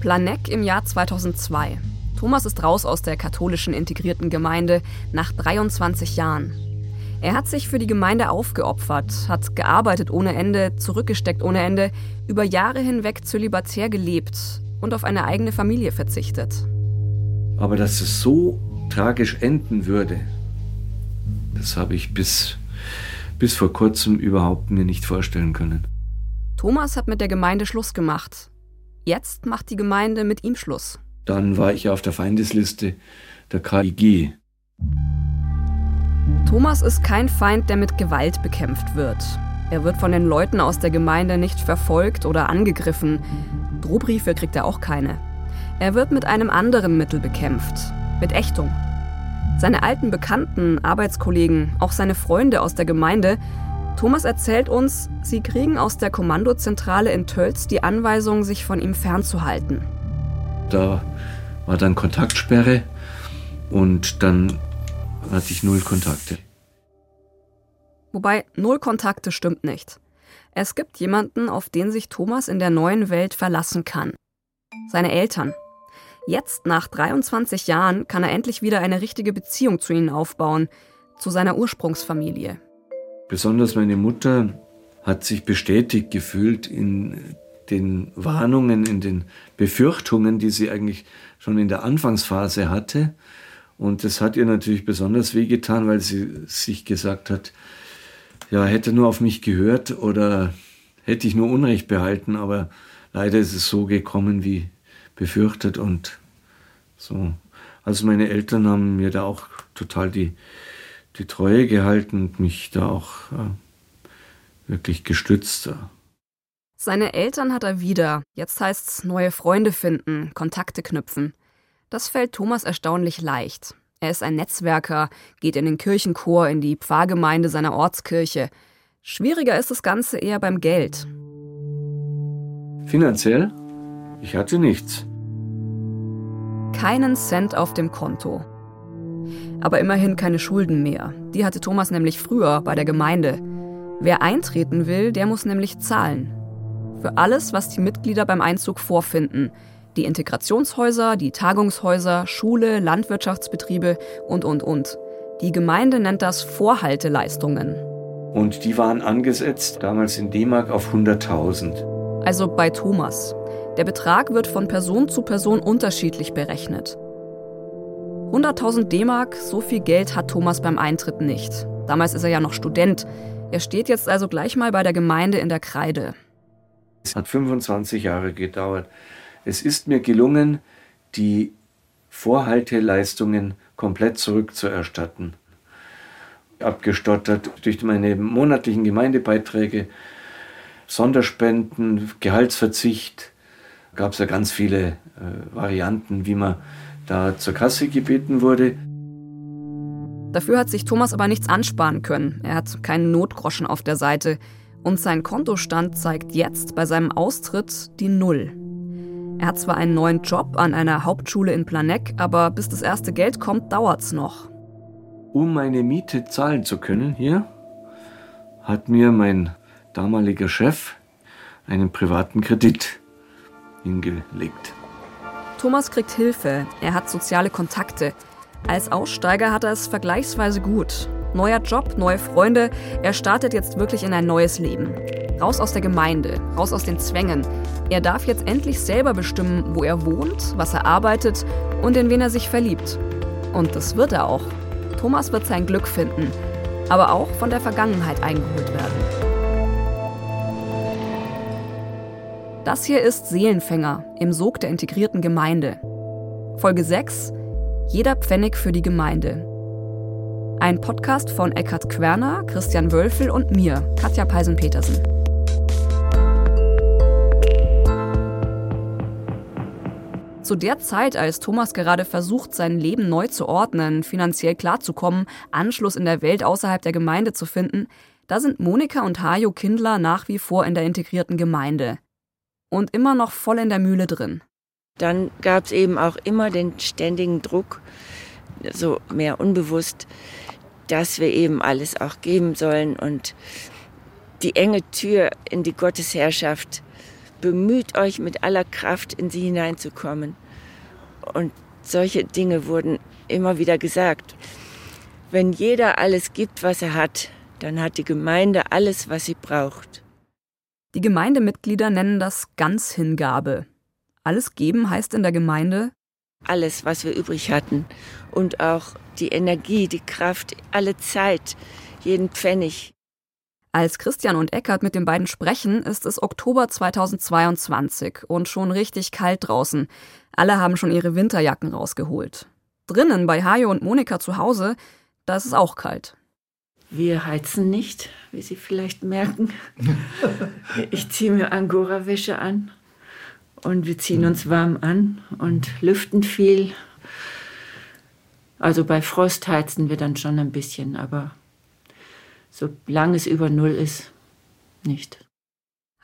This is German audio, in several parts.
Planeck im Jahr 2002. Thomas ist raus aus der katholischen integrierten Gemeinde nach 23 Jahren. Er hat sich für die Gemeinde aufgeopfert, hat gearbeitet ohne Ende, zurückgesteckt ohne Ende, über Jahre hinweg zölibatär gelebt und auf eine eigene Familie verzichtet. Aber dass es so tragisch enden würde, das habe ich bis, bis vor kurzem überhaupt mir nicht vorstellen können. Thomas hat mit der Gemeinde Schluss gemacht. Jetzt macht die Gemeinde mit ihm Schluss. Dann war ich auf der Feindesliste der KIG. Thomas ist kein Feind, der mit Gewalt bekämpft wird. Er wird von den Leuten aus der Gemeinde nicht verfolgt oder angegriffen. Drohbriefe kriegt er auch keine. Er wird mit einem anderen Mittel bekämpft, mit Ächtung. Seine alten Bekannten, Arbeitskollegen, auch seine Freunde aus der Gemeinde, Thomas erzählt uns, sie kriegen aus der Kommandozentrale in Tölz die Anweisung, sich von ihm fernzuhalten. Da war dann Kontaktsperre und dann hatte ich null Kontakte. Wobei null Kontakte stimmt nicht. Es gibt jemanden, auf den sich Thomas in der neuen Welt verlassen kann. Seine Eltern. Jetzt, nach 23 Jahren, kann er endlich wieder eine richtige Beziehung zu ihnen aufbauen, zu seiner Ursprungsfamilie. Besonders meine Mutter hat sich bestätigt gefühlt in den Warnungen, in den Befürchtungen, die sie eigentlich schon in der Anfangsphase hatte. Und das hat ihr natürlich besonders wehgetan, weil sie sich gesagt hat, ja, hätte nur auf mich gehört oder hätte ich nur Unrecht behalten, aber leider ist es so gekommen wie befürchtet und so. Also meine Eltern haben mir da auch total die, die Treue gehalten und mich da auch äh, wirklich gestützt. Seine Eltern hat er wieder. Jetzt heißt's neue Freunde finden, Kontakte knüpfen. Das fällt Thomas erstaunlich leicht. Er ist ein Netzwerker, geht in den Kirchenchor, in die Pfarrgemeinde seiner Ortskirche. Schwieriger ist das Ganze eher beim Geld. Finanziell? Ich hatte nichts. Keinen Cent auf dem Konto. Aber immerhin keine Schulden mehr. Die hatte Thomas nämlich früher bei der Gemeinde. Wer eintreten will, der muss nämlich zahlen. Für alles, was die Mitglieder beim Einzug vorfinden. Die Integrationshäuser, die Tagungshäuser, Schule, Landwirtschaftsbetriebe und, und, und. Die Gemeinde nennt das Vorhalteleistungen. Und die waren angesetzt damals in D-Mark auf 100.000. Also bei Thomas. Der Betrag wird von Person zu Person unterschiedlich berechnet. 100.000 D-Mark, so viel Geld hat Thomas beim Eintritt nicht. Damals ist er ja noch Student. Er steht jetzt also gleich mal bei der Gemeinde in der Kreide. Es hat 25 Jahre gedauert. Es ist mir gelungen, die Vorhalteleistungen komplett zurückzuerstatten. Abgestottert durch meine monatlichen Gemeindebeiträge, Sonderspenden, Gehaltsverzicht, gab es ja ganz viele äh, Varianten, wie man da zur Kasse gebeten wurde. Dafür hat sich Thomas aber nichts ansparen können. Er hat keinen Notgroschen auf der Seite. Und sein Kontostand zeigt jetzt bei seinem Austritt die Null. Er hat zwar einen neuen Job an einer Hauptschule in Planegg, aber bis das erste Geld kommt, dauert's noch. Um meine Miete zahlen zu können hier, hat mir mein damaliger Chef einen privaten Kredit hingelegt. Thomas kriegt Hilfe, er hat soziale Kontakte. Als Aussteiger hat er es vergleichsweise gut. Neuer Job, neue Freunde, er startet jetzt wirklich in ein neues Leben. Raus aus der Gemeinde, raus aus den Zwängen. Er darf jetzt endlich selber bestimmen, wo er wohnt, was er arbeitet und in wen er sich verliebt. Und das wird er auch. Thomas wird sein Glück finden, aber auch von der Vergangenheit eingeholt werden. Das hier ist Seelenfänger im Sog der integrierten Gemeinde. Folge 6 Jeder Pfennig für die Gemeinde. Ein Podcast von Eckhard Querner, Christian Wölfel und mir, Katja Peisen-Petersen. Zu der Zeit, als Thomas gerade versucht, sein Leben neu zu ordnen, finanziell klarzukommen, Anschluss in der Welt außerhalb der Gemeinde zu finden, da sind Monika und Hajo Kindler nach wie vor in der integrierten Gemeinde und immer noch voll in der Mühle drin. Dann gab es eben auch immer den ständigen Druck, so mehr unbewusst, dass wir eben alles auch geben sollen und die enge Tür in die Gottesherrschaft bemüht euch mit aller Kraft in sie hineinzukommen. Und solche Dinge wurden immer wieder gesagt. Wenn jeder alles gibt, was er hat, dann hat die Gemeinde alles, was sie braucht. Die Gemeindemitglieder nennen das Ganzhingabe. Alles geben heißt in der Gemeinde alles, was wir übrig hatten und auch die Energie, die Kraft, alle Zeit, jeden Pfennig. Als Christian und Eckert mit den beiden sprechen, ist es Oktober 2022 und schon richtig kalt draußen. Alle haben schon ihre Winterjacken rausgeholt. Drinnen bei Hajo und Monika zu Hause, da ist es auch kalt. Wir heizen nicht, wie Sie vielleicht merken. Ich ziehe mir Angora-Wäsche an und wir ziehen uns warm an und lüften viel. Also bei Frost heizen wir dann schon ein bisschen, aber solange es über Null ist, nicht.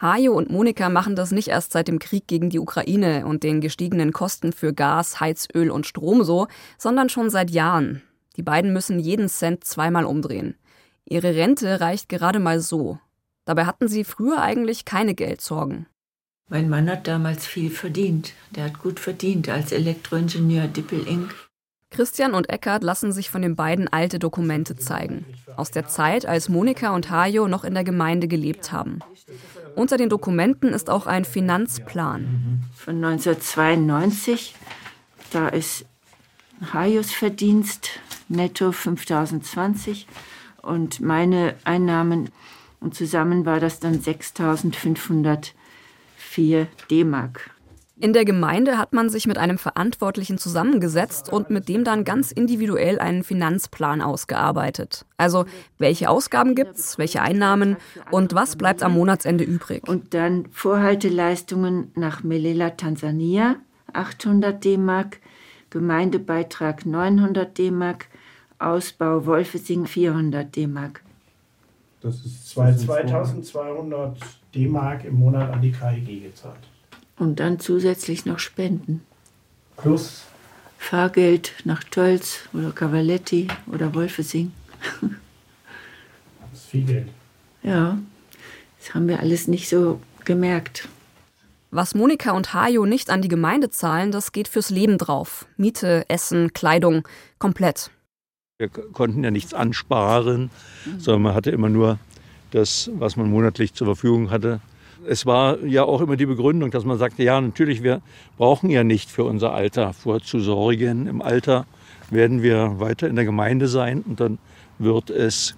Hajo und Monika machen das nicht erst seit dem Krieg gegen die Ukraine und den gestiegenen Kosten für Gas, Heizöl und Strom so, sondern schon seit Jahren. Die beiden müssen jeden Cent zweimal umdrehen. Ihre Rente reicht gerade mal so. Dabei hatten sie früher eigentlich keine Geldsorgen. Mein Mann hat damals viel verdient. Der hat gut verdient als Elektroingenieur Dippel Inc. Christian und Eckart lassen sich von den beiden alte Dokumente zeigen. Aus der Zeit, als Monika und Hajo noch in der Gemeinde gelebt haben. Unter den Dokumenten ist auch ein Finanzplan. Von 1992, da ist Hajos Verdienst netto 5020 und meine Einnahmen und zusammen war das dann 6504 D-Mark. In der Gemeinde hat man sich mit einem Verantwortlichen zusammengesetzt und mit dem dann ganz individuell einen Finanzplan ausgearbeitet. Also welche Ausgaben gibt's, welche Einnahmen und was bleibt am Monatsende übrig. Und dann Vorhalteleistungen nach Melela, Tansania, 800 D-Mark, Gemeindebeitrag 900 D-Mark, Ausbau Wolfesing 400 D-Mark. Das ist 2200 D-Mark im Monat an die KIG gezahlt. Und dann zusätzlich noch Spenden. Plus Fahrgeld nach Tölz oder Cavaletti oder Wolfesing. Das ist viel Geld. Ja, das haben wir alles nicht so gemerkt. Was Monika und Hajo nicht an die Gemeinde zahlen, das geht fürs Leben drauf. Miete, Essen, Kleidung, komplett. Wir konnten ja nichts ansparen, sondern man hatte immer nur das, was man monatlich zur Verfügung hatte, es war ja auch immer die Begründung, dass man sagte, ja, natürlich, wir brauchen ja nicht für unser Alter vorzusorgen. Im Alter werden wir weiter in der Gemeinde sein und dann wird es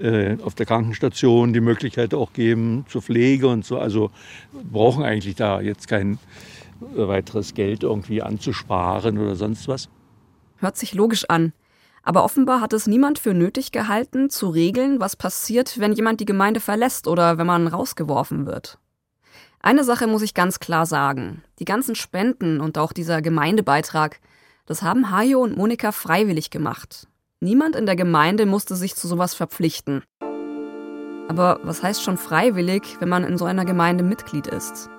äh, auf der Krankenstation die Möglichkeit auch geben zur Pflege und so. Also brauchen eigentlich da jetzt kein weiteres Geld irgendwie anzusparen oder sonst was. Hört sich logisch an. Aber offenbar hat es niemand für nötig gehalten, zu regeln, was passiert, wenn jemand die Gemeinde verlässt oder wenn man rausgeworfen wird. Eine Sache muss ich ganz klar sagen. Die ganzen Spenden und auch dieser Gemeindebeitrag, das haben Hajo und Monika freiwillig gemacht. Niemand in der Gemeinde musste sich zu sowas verpflichten. Aber was heißt schon freiwillig, wenn man in so einer Gemeinde Mitglied ist?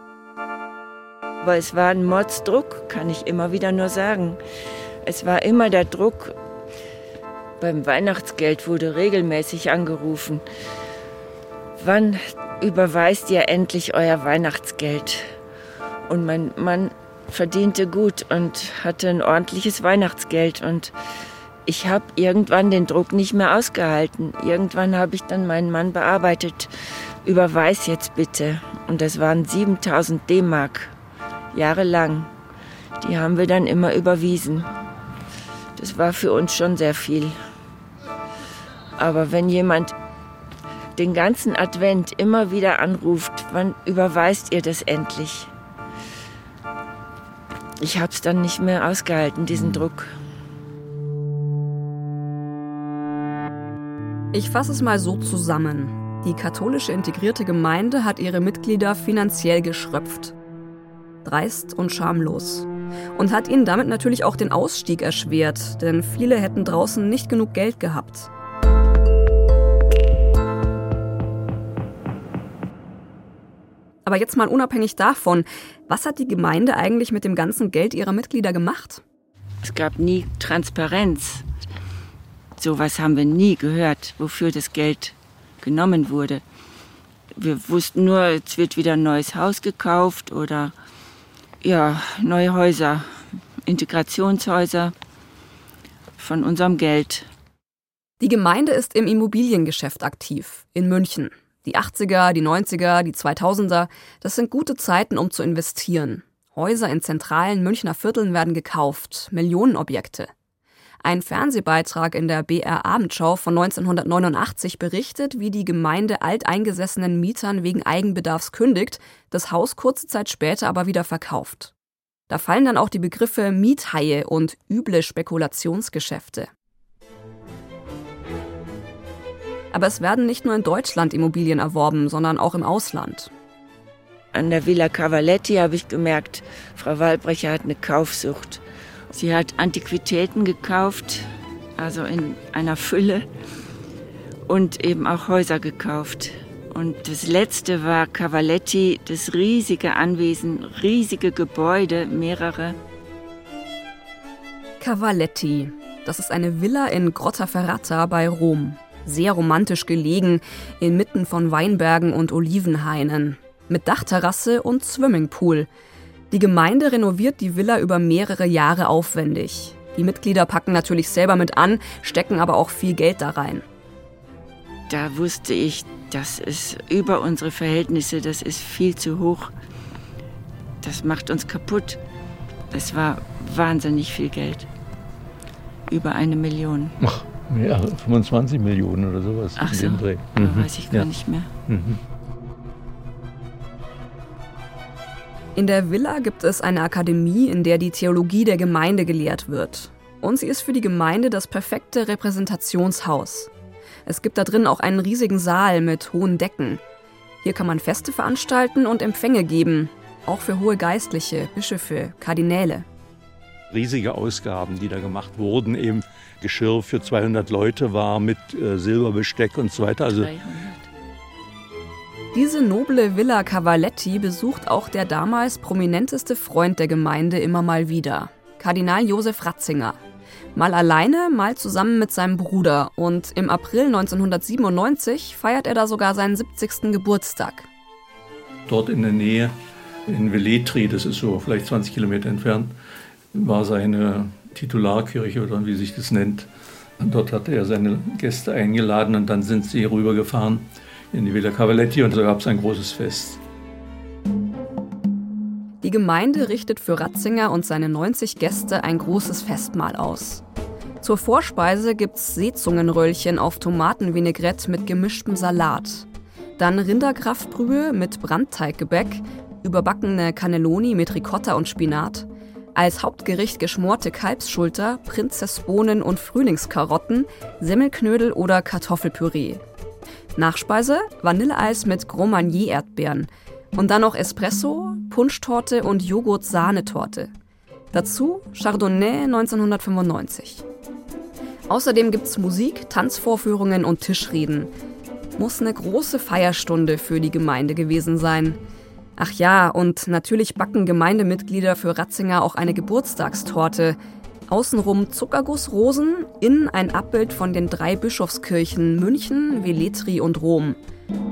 Aber es war ein Mordsdruck, kann ich immer wieder nur sagen. Es war immer der Druck, beim Weihnachtsgeld wurde regelmäßig angerufen. Wann überweist ihr endlich euer Weihnachtsgeld? Und mein Mann verdiente gut und hatte ein ordentliches Weihnachtsgeld. Und ich habe irgendwann den Druck nicht mehr ausgehalten. Irgendwann habe ich dann meinen Mann bearbeitet. Überweis jetzt bitte. Und das waren 7000 D-Mark. Jahrelang. Die haben wir dann immer überwiesen. Das war für uns schon sehr viel. Aber wenn jemand den ganzen Advent immer wieder anruft, wann überweist ihr das endlich? Ich habe es dann nicht mehr ausgehalten, diesen mhm. Druck. Ich fasse es mal so zusammen. Die katholische integrierte Gemeinde hat ihre Mitglieder finanziell geschröpft. Dreist und schamlos. Und hat ihnen damit natürlich auch den Ausstieg erschwert, denn viele hätten draußen nicht genug Geld gehabt. Aber jetzt mal unabhängig davon, was hat die Gemeinde eigentlich mit dem ganzen Geld ihrer Mitglieder gemacht? Es gab nie Transparenz. Sowas haben wir nie gehört, wofür das Geld genommen wurde. Wir wussten nur, jetzt wird wieder ein neues Haus gekauft oder ja, neue Häuser, Integrationshäuser von unserem Geld. Die Gemeinde ist im Immobiliengeschäft aktiv, in München. Die 80er, die 90er, die 2000er, das sind gute Zeiten, um zu investieren. Häuser in zentralen Münchner Vierteln werden gekauft, Millionenobjekte. Ein Fernsehbeitrag in der BR Abendschau von 1989 berichtet, wie die Gemeinde alteingesessenen Mietern wegen Eigenbedarfs kündigt, das Haus kurze Zeit später aber wieder verkauft. Da fallen dann auch die Begriffe Miethaie und üble Spekulationsgeschäfte. Aber es werden nicht nur in Deutschland Immobilien erworben, sondern auch im Ausland. An der Villa Cavaletti habe ich gemerkt, Frau Walbrecher hat eine Kaufsucht. Sie hat Antiquitäten gekauft, also in einer Fülle, und eben auch Häuser gekauft. Und das letzte war Cavaletti, das riesige Anwesen, riesige Gebäude, mehrere. Cavaletti, das ist eine Villa in Grottaferrata bei Rom sehr romantisch gelegen, inmitten von Weinbergen und Olivenhainen, mit Dachterrasse und Swimmingpool. Die Gemeinde renoviert die Villa über mehrere Jahre aufwendig. Die Mitglieder packen natürlich selber mit an, stecken aber auch viel Geld da rein. Da wusste ich, das ist über unsere Verhältnisse, das ist viel zu hoch. Das macht uns kaputt. Es war wahnsinnig viel Geld. Über eine Million. Ach. Ja, 25 Millionen oder sowas. Ach so, Dreh. Mhm. weiß ich gar ja. nicht mehr. Mhm. In der Villa gibt es eine Akademie, in der die Theologie der Gemeinde gelehrt wird. Und sie ist für die Gemeinde das perfekte Repräsentationshaus. Es gibt da drin auch einen riesigen Saal mit hohen Decken. Hier kann man Feste veranstalten und Empfänge geben, auch für hohe Geistliche, Bischöfe, Kardinäle. Riesige Ausgaben, die da gemacht wurden, eben Geschirr für 200 Leute war mit äh, Silberbesteck und so weiter. Also 300. Diese noble Villa Cavaletti besucht auch der damals prominenteste Freund der Gemeinde immer mal wieder, Kardinal Josef Ratzinger. Mal alleine, mal zusammen mit seinem Bruder. Und im April 1997 feiert er da sogar seinen 70. Geburtstag. Dort in der Nähe, in Velletri, das ist so vielleicht 20 Kilometer entfernt, war seine Titularkirche oder wie sich das nennt. Dort hatte er seine Gäste eingeladen und dann sind sie rübergefahren in die Villa Cavaletti und da gab es ein großes Fest. Die Gemeinde richtet für Ratzinger und seine 90 Gäste ein großes Festmahl aus. Zur Vorspeise gibt's Seezungenröllchen auf Tomatenvinaigrette mit gemischtem Salat. Dann Rinderkraftbrühe mit Brandteiggebäck, überbackene Cannelloni mit Ricotta und Spinat als Hauptgericht geschmorte Kalbsschulter, Prinzessbohnen und Frühlingskarotten, Semmelknödel oder Kartoffelpüree. Nachspeise Vanilleeis mit Gros Marnier Erdbeeren und dann noch Espresso, Punschtorte und Joghurt-Sahnetorte. Dazu Chardonnay 1995. Außerdem gibt's Musik, Tanzvorführungen und Tischreden. Muss eine große Feierstunde für die Gemeinde gewesen sein. Ach ja, und natürlich backen Gemeindemitglieder für Ratzinger auch eine Geburtstagstorte. Außenrum Zuckergussrosen, innen ein Abbild von den drei Bischofskirchen München, Velletri und Rom.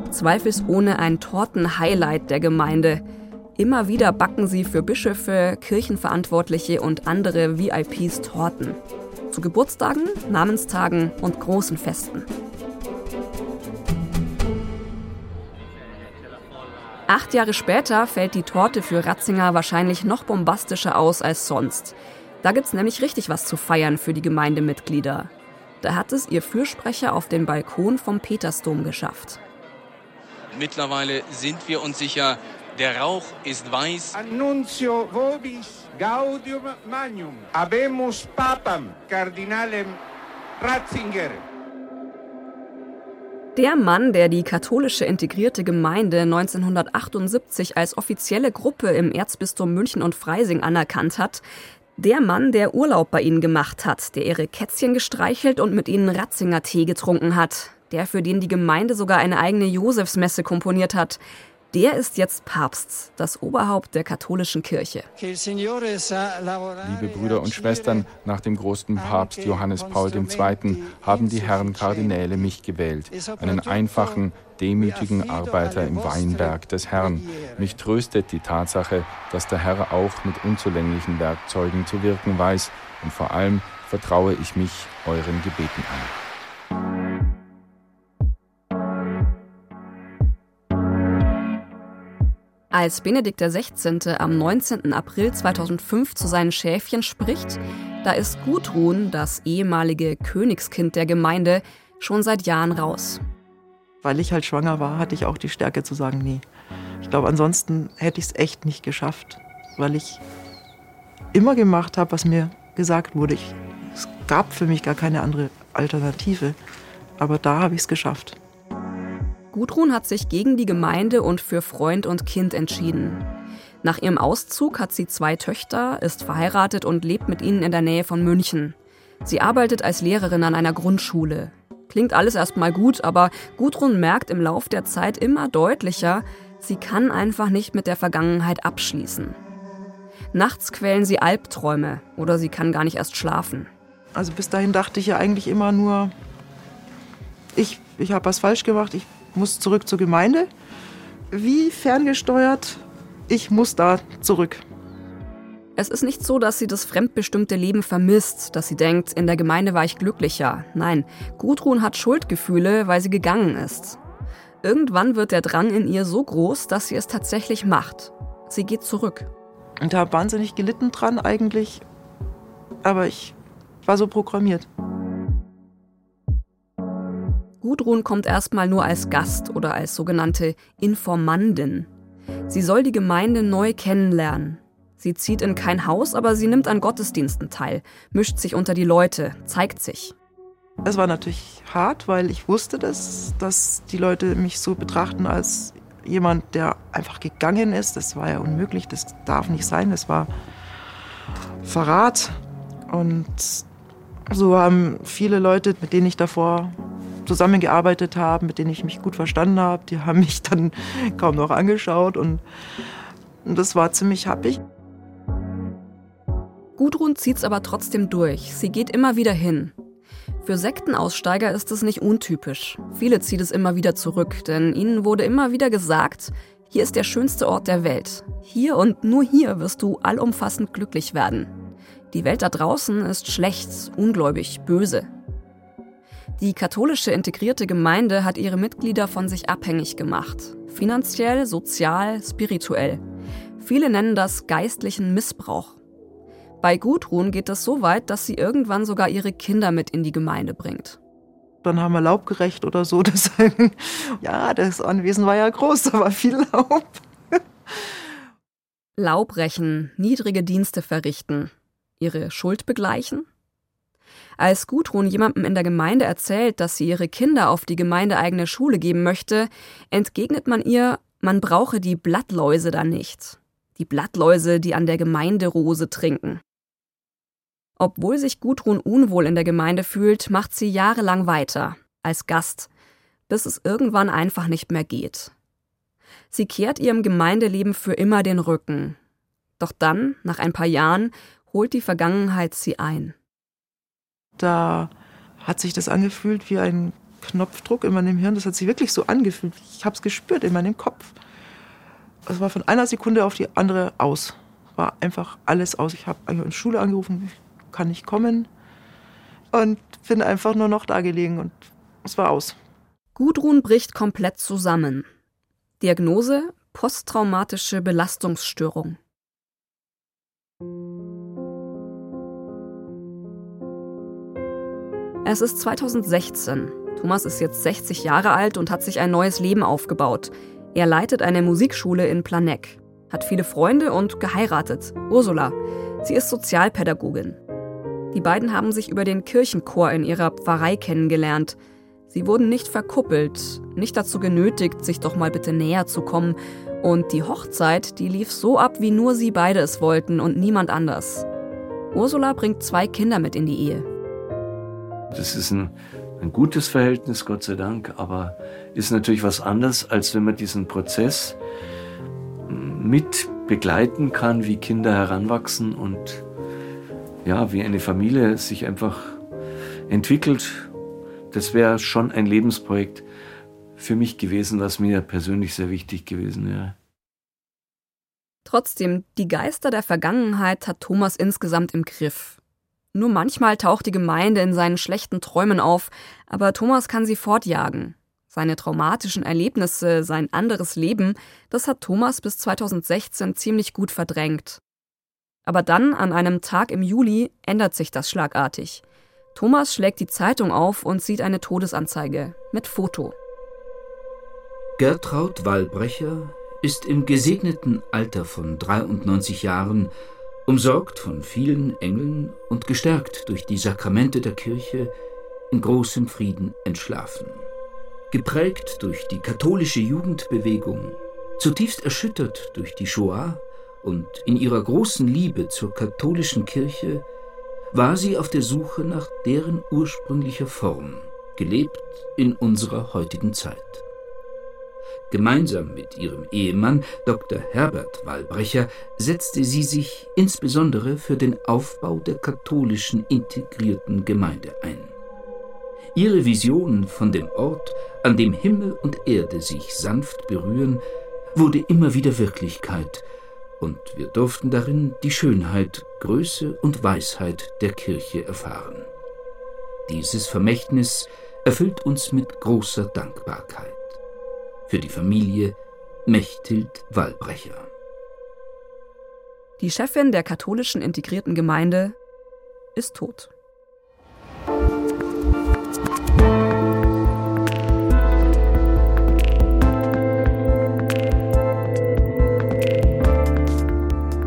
Zweifelsohne ein Tortenhighlight der Gemeinde. Immer wieder backen sie für Bischöfe, Kirchenverantwortliche und andere VIPs Torten. Zu Geburtstagen, Namenstagen und großen Festen. Acht Jahre später fällt die Torte für Ratzinger wahrscheinlich noch bombastischer aus als sonst. Da gibt's nämlich richtig was zu feiern für die Gemeindemitglieder. Da hat es ihr Fürsprecher auf den Balkon vom Petersdom geschafft. Mittlerweile sind wir uns sicher, der Rauch ist weiß. Annunzio vobis gaudium magnum. Habemus papam cardinalem Ratzinger. Der Mann, der die katholische integrierte Gemeinde 1978 als offizielle Gruppe im Erzbistum München und Freising anerkannt hat, der Mann, der Urlaub bei ihnen gemacht hat, der ihre Kätzchen gestreichelt und mit ihnen Ratzinger Tee getrunken hat, der für den die Gemeinde sogar eine eigene Josefsmesse komponiert hat, Der ist jetzt Papst, das Oberhaupt der katholischen Kirche. Liebe Brüder und Schwestern, nach dem großen Papst Johannes Paul II. haben die Herren Kardinäle mich gewählt, einen einfachen, demütigen Arbeiter im Weinberg des Herrn. Mich tröstet die Tatsache, dass der Herr auch mit unzulänglichen Werkzeugen zu wirken weiß und vor allem vertraue ich mich euren Gebeten an. Als Benedikt XVI. am 19. April 2005 zu seinen Schäfchen spricht, da ist Gudrun, das ehemalige Königskind der Gemeinde, schon seit Jahren raus. Weil ich halt schwanger war, hatte ich auch die Stärke zu sagen, nee. Ich glaube, ansonsten hätte ich es echt nicht geschafft, weil ich immer gemacht habe, was mir gesagt wurde. Ich, es gab für mich gar keine andere Alternative. Aber da habe ich es geschafft. Gudrun hat sich gegen die Gemeinde und für Freund und Kind entschieden. Nach ihrem Auszug hat sie zwei Töchter, ist verheiratet und lebt mit ihnen in der Nähe von München. Sie arbeitet als Lehrerin an einer Grundschule. Klingt alles erstmal gut, aber Gudrun merkt im Lauf der Zeit immer deutlicher, sie kann einfach nicht mit der Vergangenheit abschließen. Nachts quälen sie Albträume oder sie kann gar nicht erst schlafen. Also bis dahin dachte ich ja eigentlich immer nur, ich, ich habe was falsch gemacht, ich muss zurück zur Gemeinde. Wie ferngesteuert, ich muss da zurück. Es ist nicht so, dass sie das fremdbestimmte Leben vermisst, dass sie denkt, in der Gemeinde war ich glücklicher. Nein, Gudrun hat Schuldgefühle, weil sie gegangen ist. Irgendwann wird der Drang in ihr so groß, dass sie es tatsächlich macht. Sie geht zurück. Und habe wahnsinnig gelitten dran eigentlich. Aber ich war so programmiert. Gudrun kommt erstmal nur als Gast oder als sogenannte Informandin. Sie soll die Gemeinde neu kennenlernen. Sie zieht in kein Haus, aber sie nimmt an Gottesdiensten teil, mischt sich unter die Leute, zeigt sich. Es war natürlich hart, weil ich wusste das, dass die Leute mich so betrachten als jemand, der einfach gegangen ist. Das war ja unmöglich, das darf nicht sein, das war Verrat. Und so haben viele Leute, mit denen ich davor zusammengearbeitet habe, mit denen ich mich gut verstanden habe, die haben mich dann kaum noch angeschaut und, und das war ziemlich happig. Gudrun zieht es aber trotzdem durch. Sie geht immer wieder hin. Für Sektenaussteiger ist es nicht untypisch. Viele ziehen es immer wieder zurück, denn ihnen wurde immer wieder gesagt, hier ist der schönste Ort der Welt. Hier und nur hier wirst du allumfassend glücklich werden. Die Welt da draußen ist schlecht, ungläubig, böse. Die katholische integrierte Gemeinde hat ihre Mitglieder von sich abhängig gemacht. Finanziell, sozial, spirituell. Viele nennen das geistlichen Missbrauch. Bei Gudrun geht es so weit, dass sie irgendwann sogar ihre Kinder mit in die Gemeinde bringt. Dann haben wir Laubgerecht oder so. Das, ja, das Anwesen war ja groß, da war viel Laub. Laubrechen, niedrige Dienste verrichten, ihre Schuld begleichen? Als Gudrun jemandem in der Gemeinde erzählt, dass sie ihre Kinder auf die gemeindeeigene Schule geben möchte, entgegnet man ihr, man brauche die Blattläuse da nicht. Die Blattläuse, die an der Gemeinderose trinken. Obwohl sich Gudrun unwohl in der Gemeinde fühlt, macht sie jahrelang weiter, als Gast, bis es irgendwann einfach nicht mehr geht. Sie kehrt ihrem Gemeindeleben für immer den Rücken. Doch dann, nach ein paar Jahren, holt die Vergangenheit sie ein. Da hat sich das angefühlt wie ein Knopfdruck in meinem Hirn. Das hat sich wirklich so angefühlt. Ich habe es gespürt in meinem Kopf. Es war von einer Sekunde auf die andere aus. War einfach alles aus. Ich habe in Schule angerufen, kann nicht kommen. Und bin einfach nur noch da gelegen und es war aus. Gudrun bricht komplett zusammen. Diagnose: posttraumatische Belastungsstörung. Es ist 2016. Thomas ist jetzt 60 Jahre alt und hat sich ein neues Leben aufgebaut. Er leitet eine Musikschule in Planegg, hat viele Freunde und geheiratet. Ursula. Sie ist Sozialpädagogin. Die beiden haben sich über den Kirchenchor in ihrer Pfarrei kennengelernt. Sie wurden nicht verkuppelt, nicht dazu genötigt, sich doch mal bitte näher zu kommen. Und die Hochzeit, die lief so ab, wie nur sie beide es wollten und niemand anders. Ursula bringt zwei Kinder mit in die Ehe. Das ist ein ein gutes Verhältnis, Gott sei Dank, aber ist natürlich was anderes, als wenn man diesen Prozess mit begleiten kann, wie Kinder heranwachsen und ja, wie eine Familie sich einfach entwickelt. Das wäre schon ein Lebensprojekt für mich gewesen, was mir persönlich sehr wichtig gewesen wäre. Trotzdem, die Geister der Vergangenheit hat Thomas insgesamt im Griff. Nur manchmal taucht die Gemeinde in seinen schlechten Träumen auf, aber Thomas kann sie fortjagen. Seine traumatischen Erlebnisse, sein anderes Leben, das hat Thomas bis 2016 ziemlich gut verdrängt. Aber dann, an einem Tag im Juli, ändert sich das schlagartig. Thomas schlägt die Zeitung auf und sieht eine Todesanzeige mit Foto. Gertraud Wallbrecher ist im gesegneten Alter von 93 Jahren, umsorgt von vielen Engeln und gestärkt durch die Sakramente der Kirche, in großem Frieden entschlafen. Geprägt durch die katholische Jugendbewegung, zutiefst erschüttert durch die Shoah und in ihrer großen Liebe zur katholischen Kirche war sie auf der Suche nach deren ursprünglicher Form, gelebt in unserer heutigen Zeit. Gemeinsam mit ihrem Ehemann Dr. Herbert Wallbrecher setzte sie sich insbesondere für den Aufbau der katholischen integrierten Gemeinde ein. Ihre Vision von dem Ort, an dem Himmel und Erde sich sanft berühren, wurde immer wieder Wirklichkeit, und wir durften darin die Schönheit, Größe und Weisheit der Kirche erfahren. Dieses Vermächtnis erfüllt uns mit großer Dankbarkeit. Für die Familie Mechthild Wallbrecher. Die Chefin der katholischen integrierten Gemeinde ist tot.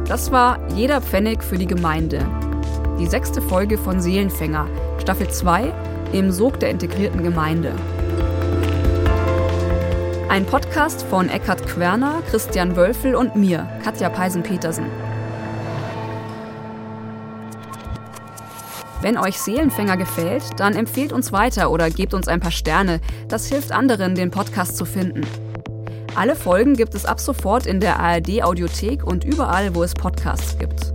Das war Jeder Pfennig für die Gemeinde. Die sechste Folge von Seelenfänger, Staffel 2, im Sog der integrierten Gemeinde. Ein Podcast von Eckhard Querner, Christian Wölfel und mir, Katja Peisen-Petersen. Wenn euch Seelenfänger gefällt, dann empfehlt uns weiter oder gebt uns ein paar Sterne. Das hilft anderen, den Podcast zu finden. Alle Folgen gibt es ab sofort in der ARD Audiothek und überall, wo es Podcasts gibt.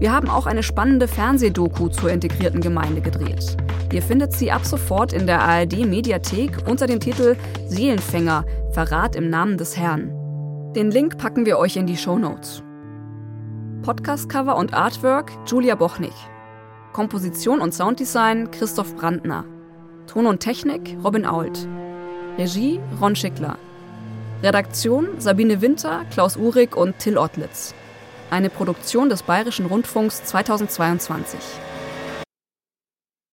Wir haben auch eine spannende Fernsehdoku zur integrierten Gemeinde gedreht. Ihr findet sie ab sofort in der ARD Mediathek unter dem Titel Seelenfänger, Verrat im Namen des Herrn. Den Link packen wir euch in die Show Notes. Podcastcover und Artwork Julia Bochnig. Komposition und Sounddesign Christoph Brandner. Ton und Technik Robin Ault. Regie Ron Schickler. Redaktion Sabine Winter, Klaus Uhrig und Till Ottlitz. Eine Produktion des Bayerischen Rundfunks 2022.